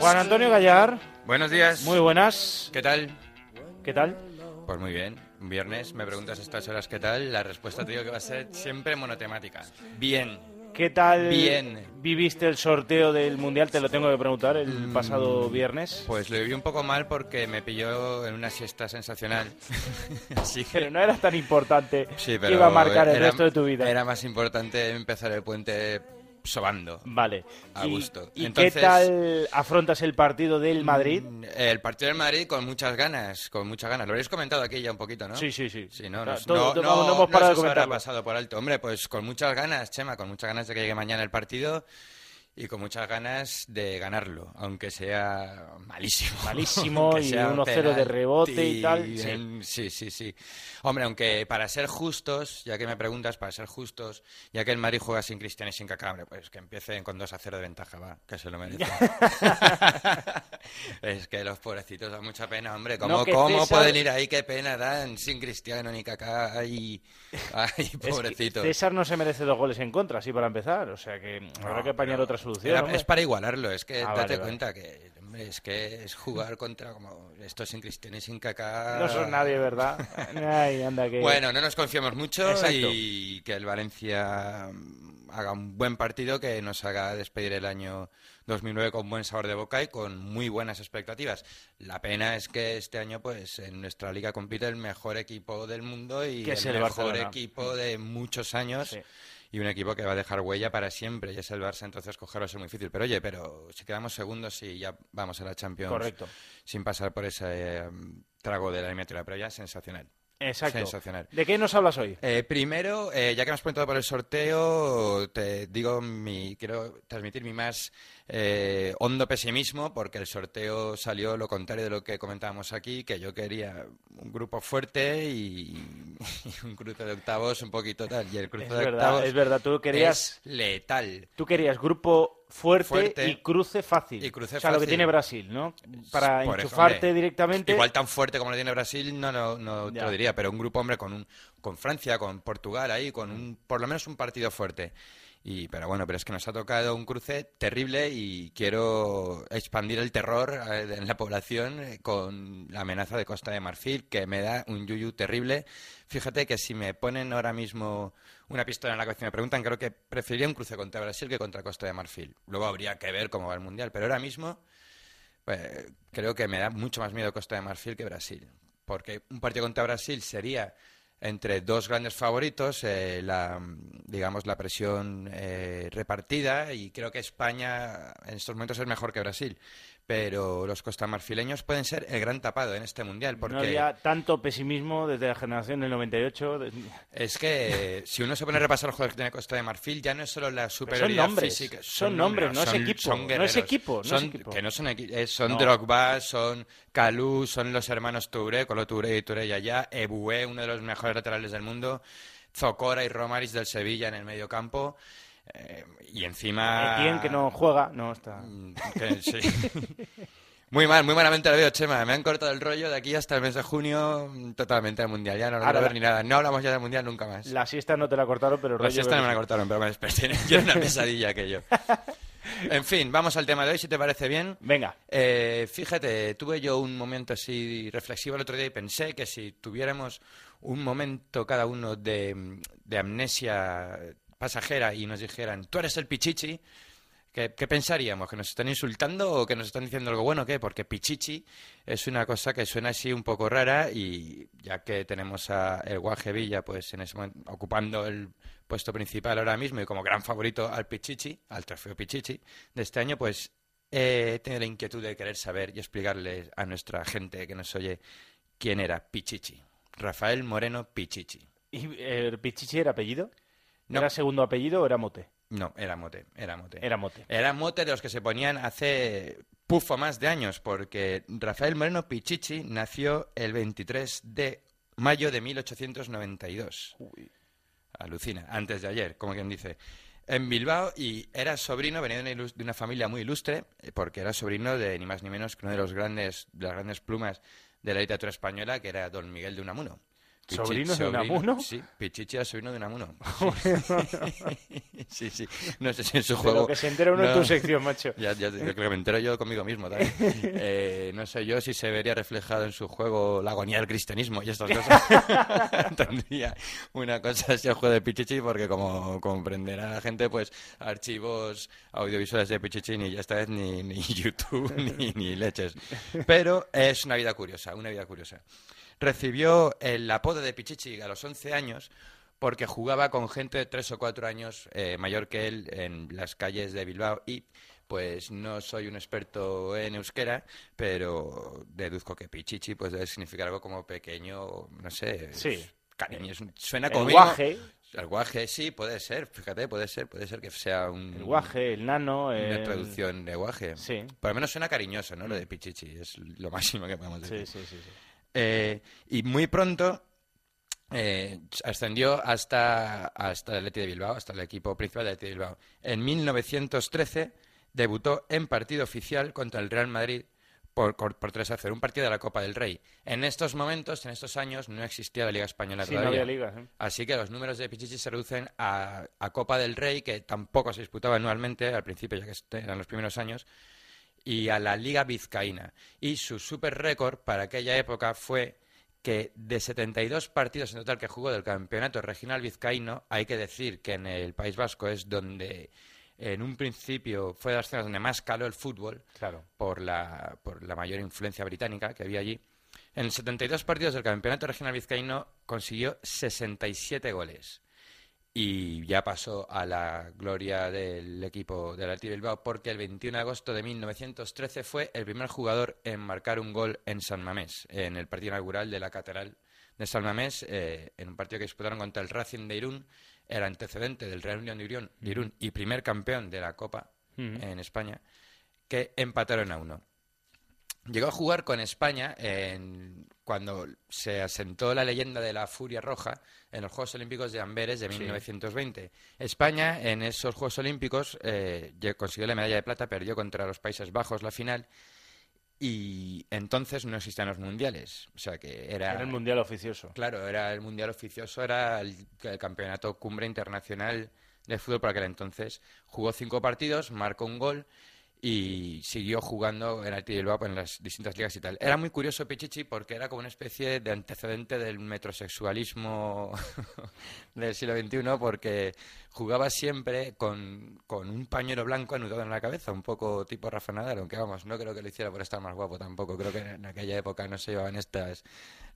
Juan Antonio Gallar. Buenos días. Muy buenas. ¿Qué tal? ¿Qué tal? Pues muy bien. Un viernes me preguntas a estas horas qué tal. La respuesta te digo que va a ser siempre monotemática. Bien. ¿Qué tal Bien. viviste el sorteo del Mundial? Te lo tengo que preguntar el Mm, pasado viernes. Pues lo viví un poco mal porque me pilló en una siesta sensacional. Así que... Pero no era tan importante Sí, que pero iba a marcar el era- resto de tu vida. Era más importante empezar el puente sobando. Vale. A ¿Y, gusto. ¿Y Entonces- qué tal afrontas el partido del Madrid? Mm, El partido del Madrid con muchas ganas, con muchas ganas. Lo habréis comentado aquí ya un poquito, ¿no? Sí, sí, sí. Sí, no, O sea, no, todo- no, no- no hemos parado de comentarlo. pasado por alto. Hombre, pues con muchas ganas, Chema, con muchas ganas de que llegue mañana el partido y con muchas ganas de ganarlo, aunque sea malísimo. Malísimo y sea 1-0 de rebote y tal, sí. en- sí, sí, sí. Hombre, aunque para ser justos, ya que me preguntas, para ser justos, ya que el Madrid juega sin Cristiano y sin Kaká, hombre, pues que empiecen con 2 a 0 de ventaja, va, que se lo merece. es que los pobrecitos dan mucha pena, hombre. ¿Cómo, No, cómo César- pueden ir ahí? Qué pena dan sin Cristiano ni Kaká. Ay, ay Es que pobrecitos. César no se merece dos goles en contra, así para empezar. O sea que habrá No, que apañar pero otra solución. era- hombre. es para igualarlo, es que Ah, date vale, vale. cuenta que hombre, es que es jugar contra como esto sin Cristiano y sin Kaká. No son nadie, ¿verdad? Ay, anda que... Bueno, no nos confiemos mucho Exacto. y que el Valencia mm, haga un buen partido que nos haga despedir el año 2009 con buen sabor de boca y con muy buenas expectativas. La pena es que este año, pues, en nuestra liga compite el mejor equipo del mundo y el, mejor Barcelona. equipo de muchos años. Sí. Y un equipo que va a dejar huella para siempre, y es el Barça, entonces cogerlo va a ser muy difícil. Pero oye, pero si quedamos segundos y ya vamos a la Champions Correcto. sin pasar por ese eh, trago de la eliminatoria, pero ya sensacional. Exacto. Sensacional. ¿De qué nos hablas hoy? Eh, primero, eh, ya que me has preguntado por el sorteo, te digo mi, quiero transmitir mi más eh, hondo pesimismo porque el sorteo salió lo contrario de lo que comentábamos aquí, que yo quería un grupo fuerte y, y un cruce de octavos un poquito tal. Y el cruce Es de verdad, octavos es verdad. Tú querías, es letal. tú querías grupo fuerte, Fuerte. y cruce fácil. Y cruce o sea, lo que tiene Brasil, ¿no? Para Por enchufarte ejemplo, directamente. Igual tan fuerte como lo tiene Brasil, no, no, no te lo diría, pero un grupo, hombre, con, un, con Francia, con Portugal ahí, con un, por lo menos un partido fuerte. Y, pero bueno, pero es que nos ha tocado un cruce terrible y quiero expandir el terror eh, en la población eh, con la amenaza de Costa de Marfil, que me da un yuyu terrible. Fíjate que si me ponen ahora mismo una pistola en la cabeza y me preguntan, creo que preferiría un cruce contra Brasil que contra Costa de Marfil. Luego habría que ver cómo va el Mundial, pero ahora mismo pues, creo que me da mucho más miedo Costa de Marfil que Brasil. Porque un partido contra Brasil sería entre dos grandes favoritos, eh, la, digamos, la presión eh, repartida, y creo que España en estos momentos es mejor que Brasil. Pero los costamarfileños pueden ser el gran tapado en este mundial, porque No había tanto pesimismo desde la generación del 98. de- es que si uno se pone a repasar los jugadores que tiene Costa de Marfil, ya no es solo la superioridad nombres, física. son nombres, no es son- equipo, son no es equipo, no es Son- equipo. Que no son equi- eh, son No. Drogba, son Calú, son los hermanos Touré, Colo Touré y Touré Yaya, Ebué, uno de los mejores laterales del mundo, Zocora y Romaris del Sevilla en el medio campo. Eh, y encima... Etienne, que no juega, no está. Mm, que sí. Muy mal, muy malamente lo veo, Chema. Me han cortado el rollo de aquí hasta el mes de junio mm, totalmente del Mundial. Ya no lo Ahora quiero ver ni nada. No hablamos ya del Mundial nunca más. La siesta no te la cortaron, pero el La rollo siesta no me la cortaron, pero me desperté. Yo era una pesadilla aquello. En fin, vamos al tema de hoy, si te parece bien. Venga, Eh, fíjate, tuve yo un momento así reflexivo el otro día y pensé que si tuviéramos un momento cada uno de, de amnesia pasajera y nos dijeran, tú eres el pichichi, ¿qué, pensaríamos? ¿Que nos están insultando o que nos están diciendo algo bueno? ¿Qué? Porque pichichi es una cosa que suena así un poco rara y ya que tenemos a el Guaje Villa pues en ese momento ocupando el puesto principal ahora mismo y como gran favorito al pichichi, al trofeo pichichi de este año, pues he tenido la inquietud de querer saber y explicarle a nuestra gente que nos oye quién era Pichichi. Rafael Moreno Pichichi. ¿y el Pichichi era apellido? No. ¿Era segundo apellido o era mote? No, era mote, era mote. Era mote. Era mote de los que se ponían hace pufo más de años, porque Rafael Moreno Pichichi nació el 23 de mayo de 1892. Alucina, antes de ayer, como quien dice. En Bilbao y era sobrino, venía de una, ilus- de una familia muy ilustre, eh, porque era sobrino de ni más ni menos que uno de los grandes, de las grandes plumas de la literatura española, que era don Miguel de Unamuno. Pichichi, ¿Sobrino de Unamuno? Sí, Pichichi es sobrino de Unamuno. Sí, sí. No sé si en su De juego... lo que se entera uno en no. tu sección, macho. Ya, ya te- que me entero yo conmigo mismo también. Eh, no sé yo si se vería reflejado en su juego la agonía del cristianismo y estas cosas. Tendría una cosa así el juego de Pichichi porque como comprenderá la gente, pues archivos audiovisuales de Pichichi ni ya esta vez ni, ni YouTube ni, ni leches. Pero es una vida curiosa, una vida curiosa. Recibió el apodo de Pichichi a los 11 años porque jugaba con gente de 3 o 4 años eh, mayor que él en las calles de Bilbao y pues no soy un experto en euskera, pero deduzco que Pichichi pues debe significar algo como pequeño, no sé, Sí. cariño, suena El como guaje, el guaje, sí, puede ser, fíjate, puede ser, puede ser que sea un, el guaje, el nano, una el... traducción de guaje. Sí. Por lo menos suena cariñoso, ¿no? Lo de Pichichi, es lo máximo que podemos decir. Sí, sí, sí, sí. Eh, y muy pronto eh, ascendió hasta, hasta el de Bilbao, hasta el equipo principal del Athletic de Bilbao. En 1913 debutó en partido oficial contra el Real Madrid por, por, por 3 a 0, un partido de la Copa del Rey. En estos momentos, en estos años, no existía la Liga Española Sí, no todavía. había ligas. ¿eh? Así que los números de Pichichi se reducen a, a Copa del Rey, que tampoco se disputaba anualmente al principio, ya que eran los primeros años, y a la Liga Vizcaína. Y su super récord para aquella época fue que de 72 partidos en total que jugó del campeonato regional vizcaíno, hay que decir que en el País Vasco es donde en un principio fue de las zonas donde más caló el fútbol, Claro. por la, por la mayor influencia británica que había allí. En 72 partidos del Campeonato Regional Vizcaíno consiguió 67 goles. Y ya pasó a la gloria del equipo del Athletic Bilbao porque el 21 de agosto de 1913 fue el primer jugador en marcar un gol en San Mamés, en el partido inaugural de la Catedral de San Mamés, eh, en un partido que disputaron contra el Racing de Irún, el antecedente del Real Unión de Irún, de Irún y primer campeón de la Copa en España, que empataron a uno. Llegó a jugar con España en- cuando se asentó la leyenda de la Furia Roja en los Juegos Olímpicos de Amberes de Sí. 1920. España en esos Juegos Olímpicos eh, consiguió la medalla de plata, perdió contra los Países Bajos la final y entonces no existían los mundiales. O sea que era... Era el mundial oficioso. Claro, era el mundial oficioso, era el, el campeonato cumbre internacional de fútbol por aquel entonces. Jugó cinco partidos, marcó un gol y siguió jugando en el Bilbao en las distintas ligas y tal. Era muy curioso Pichichi porque era como una especie de antecedente del metrosexualismo del siglo XXI porque jugaba siempre con, con un pañuelo blanco anudado en la cabeza, un poco tipo Rafa Nadal, aunque vamos, no creo que lo hiciera por estar más guapo tampoco. Creo que en aquella época no se llevaban estas,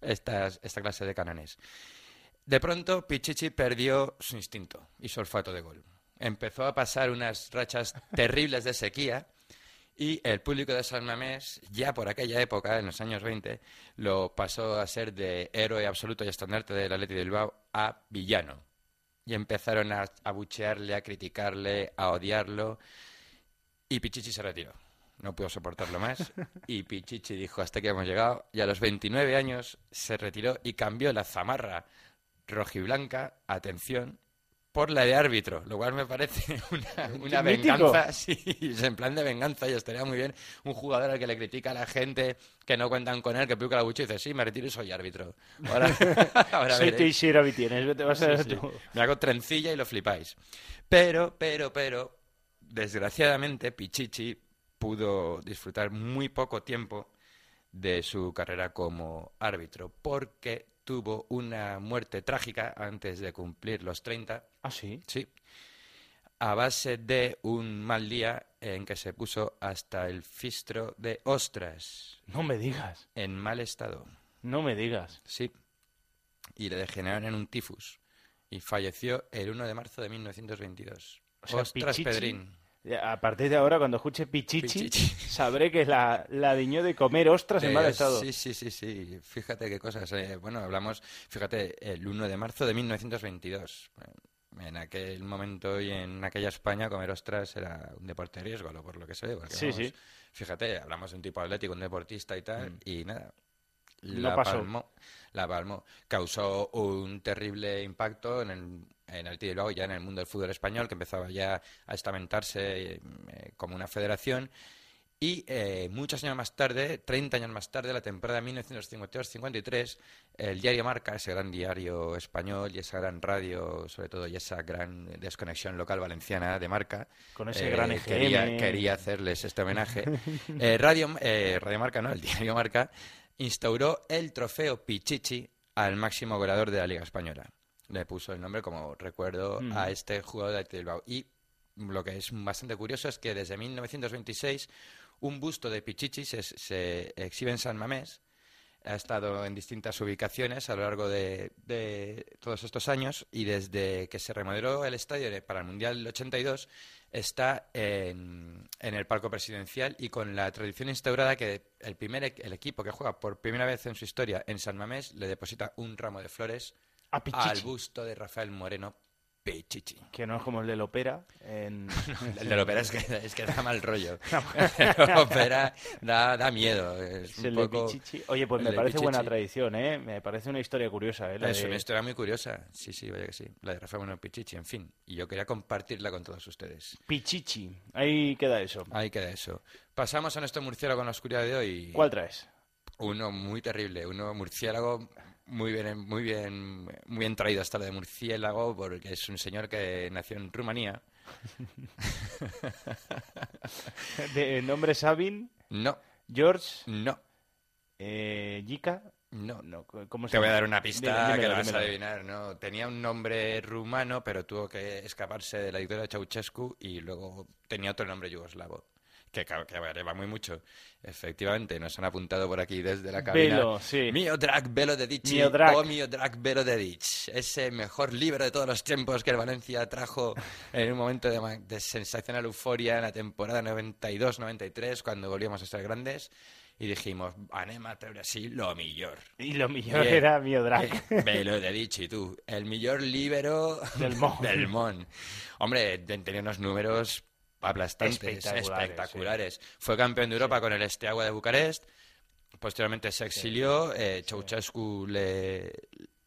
esta clase de canones. De pronto, Pichichi perdió su instinto y su olfato de gol. Empezó a pasar unas rachas terribles de sequía y el público de San Mamés, ya por aquella época, en los años 20, lo pasó a ser de héroe absoluto y estandarte del Athletic de Bilbao a villano. Y empezaron a abuchearle, a criticarle, a odiarlo. Y Pichichi se retiró. No pudo soportarlo más. Y Pichichi dijo, hasta aquí hemos llegado. Y a los 29 años se retiró y cambió la zamarra rojiblanca, atención, por la de árbitro, lo cual me parece una, venganza, sí, en plan de venganza y estaría muy bien un jugador al que le critica a la gente que no cuentan con él, que pica la bucha y dice, sí, me retiro y soy árbitro. Ahora, ahora Soy. Teixeira Vitienes, vete, vas a Sí, sí. tú. Me hago trencilla y lo flipáis. Pero, pero, pero, desgraciadamente, Pichichi pudo disfrutar muy poco tiempo de su carrera como árbitro, porque tuvo una muerte trágica antes de cumplir los 30, Ah, sí. sí, a base de un mal día en que se puso hasta el fistro de ostras, No me digas. en mal estado. No me digas. Sí. Y le degeneraron en un tifus. Y falleció el 1 de marzo de 1922. O sea, Ostras, Pichichi- Pedrín. A partir de ahora, cuando escuche Pichichi, Pichichi. sabré que la, la diñó de comer ostras en mal Eh, estado. Sí, sí, sí, sí. Fíjate qué cosas. eh. Bueno, hablamos, fíjate, el 1 de marzo de 1922. Eh, En aquel momento y en aquella España comer ostras era un deporte de riesgo, por lo que se ve. porque, Sí, vamos, sí. Fíjate, hablamos de un tipo atlético, un deportista y tal, Mm. y nada. No La pasó. palmó. La palmó. Causó un terrible impacto en el, en el tiro ya en el mundo del fútbol español, que empezaba ya a estamentarse eh, como una federación. Y eh, muchos años más tarde, 30 años más tarde, la temporada 1952-53, el diario Marca, ese gran diario español y esa gran radio, sobre todo, y esa gran desconexión local valenciana de Marca, Con ese gran EGM. quería, quería hacerles este homenaje. Eh, radio, eh, radio Marca, no, el diario Marca, instauró el trofeo Pichichi al máximo goleador de la Liga Española. Le puso el nombre como recuerdo Mm. a este jugador de Bilbao. Y lo que es bastante curioso es que desde 1926 un busto de Pichichi se, se exhibe en San Mamés. Ha estado en distintas ubicaciones a lo largo de, de todos estos años y desde que se remodeló el estadio para el Mundial del 82 está en, en el palco presidencial y con la tradición instaurada que el primer e- el equipo que juega por primera vez en su historia en San Mamés le deposita un ramo de flores A Pichichi. al busto de Rafael Moreno Pichichi. Que no es como el del ópera. En... El de la ópera es que, es que da mal rollo. El de la ópera da, da miedo. Es Es un el de poco... Pichichi. Oye, pues el me de parece buena tradición, ¿eh? Me parece una historia curiosa, ¿eh? La Es de- una historia muy curiosa. Sí, sí, vaya que sí. La de Rafael Moreno Pichichi, en fin. Y yo quería compartirla con todos ustedes. Pichichi. Ahí queda eso. Ahí queda eso. Pasamos a nuestro murciélago con la oscuridad de hoy. ¿Cuál traes? Uno muy terrible, uno murciélago muy bien, muy bien, muy bien traído hasta lo de murciélago, porque es un señor que nació en Rumanía. De nombre Sabin, No, George, no, eh, Yika. no. No, ¿cómo se Te voy a dar una pista que dímelo, la vas a adivinar, ¿no? Tenía un nombre rumano, pero tuvo que escaparse de la dictadura de Ceausescu y luego tenía otro nombre yugoslavo. Que, que va muy mucho. Efectivamente, nos han apuntado por aquí desde la cabina. Velo, sí. Miodrag Velo de Dici Miodrag. o Miodrag Velo de Dich. Ese mejor libro de todos los tiempos que el Valencia trajo en un momento de, sensacional euforia en la temporada 92-93, cuando volvíamos a ser grandes. Y dijimos, anem a treure así lo mejor. Y lo mejor Bien. era Miodrag. Eh, Velo de Dichi, tú. El mejor líbero Del Mon. del Mon. Hombre, te- tenía unos números aplastantes, Espectaculares, espectaculares. Fue campeón de Europa con el Esteagua de Bucarest. Posteriormente se exilió. eh, Ceausescu le,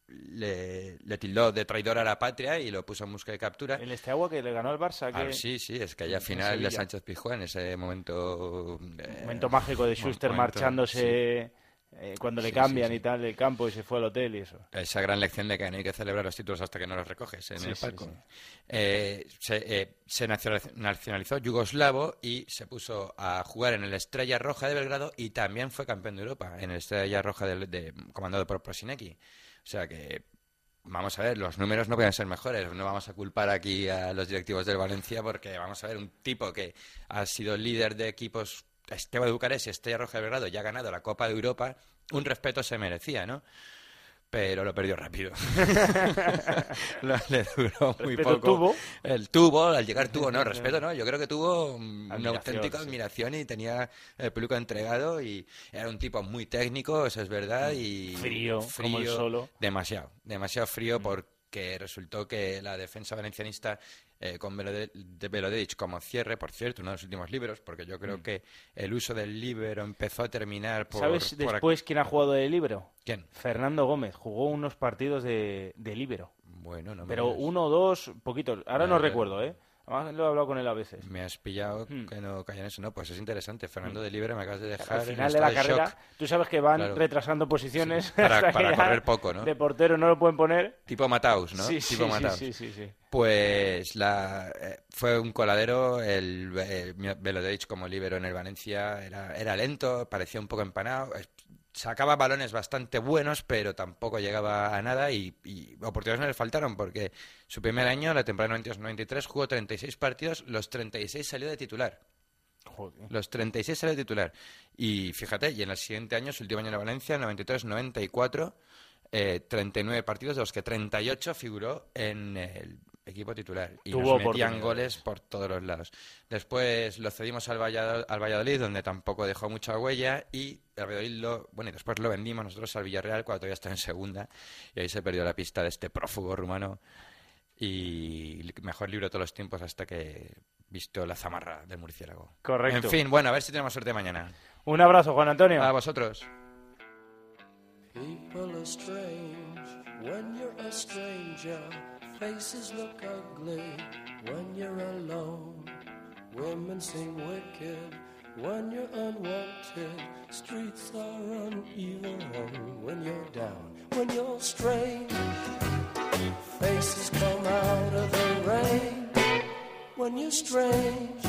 le, le tildó de traidor a la patria y lo puso en busca de captura. El Esteagua que le ganó al Barça. Ah, Que... sí, sí, es que allá en final de. Sánchez Pizjuán, ese momento... eh, Momento mágico de Schuster momento, marchándose eh, cuando le Sí, cambian sí, sí. y tal del campo y se fue al hotel y eso. Esa gran lección de que no hay que celebrar los títulos hasta que no los recoges en Sí, el palco. Eh, se eh, se nacionalizó yugoslavo y se puso a jugar en el Estrella Roja de Belgrado y también fue campeón de Europa en el Estrella Roja de, de- comandado por Prosinecki. O sea que, vamos a ver, los números no pueden ser mejores. No vamos a culpar aquí a los directivos del Valencia porque, vamos a ver, un tipo que ha sido líder de equipos Esteban de Bucarest y Estrella Roja de Belgrado y ha ganado la Copa de Europa, un respeto se merecía, ¿no? Pero lo perdió rápido. Le duró muy Respeto poco. tuvo. El tuvo, al llegar tuvo, no, respeto, no. Yo creo que tuvo mm, una Admiración, auténtica sí. admiración y tenía el peluca entregado y era un tipo muy técnico, eso es verdad, y Frío, como el solo. Demasiado, demasiado frío porque resultó que la defensa valencianista eh, con de Velodevich como cierre, por cierto, uno de los últimos libros, porque yo creo que el uso del libro empezó a terminar por... ¿Sabes por después quién ha jugado de libero? ¿Quién? Fernando Gómez. Jugó unos partidos de, de libero. Bueno, no me Pero uno o dos, poquitos. Ahora no recuerdo, ¿eh? Además lo he hablado con él a veces. Me has pillado Hmm. que no calla en eso. No, pues es interesante. Fernando de Libre me acabas de dejar Al en final de la carrera, shock. tú sabes que van Claro. retrasando posiciones. Para- correr poco, ¿no? De portero no lo pueden poner. Tipo Mataus, ¿no? Sí, tipo sí, Mataus. sí, sí, sí. Pues la, eh, fue un coladero, el, el Velodevich como líbero en el Valencia era, era lento, parecía un poco empanado, eh, sacaba balones bastante buenos, pero tampoco llegaba a nada y, y oportunidades no le faltaron porque su primer año, la temporada 92-93, jugó 36 partidos, los 36 salió de titular. Joder. Los 36 salió de titular. Y fíjate, y en el siguiente año, su último año en la Valencia, 93-94, eh, 39 partidos, de los que 38 figuró en el equipo titular. Y Tuvo nos metían goles por todos los lados. Después lo cedimos al Valladolid, al Valladolid, donde tampoco dejó mucha huella. Y el Valladolid lo, bueno, y después lo vendimos nosotros al Villarreal cuando todavía estaba en segunda. Y ahí se perdió la pista de este prófugo rumano. Y mejor libro de todos los tiempos hasta que visto la zamarra del murciélago. Correcto. En fin, bueno, a ver si tenemos suerte mañana. Un abrazo, Juan Antonio. A vosotros. People are strange when you're a stranger. Faces look ugly when you're alone. Women seem wicked when you're unwanted. Streets are uneven when you're down, when you're strange. Faces come out of the rain when you're strange.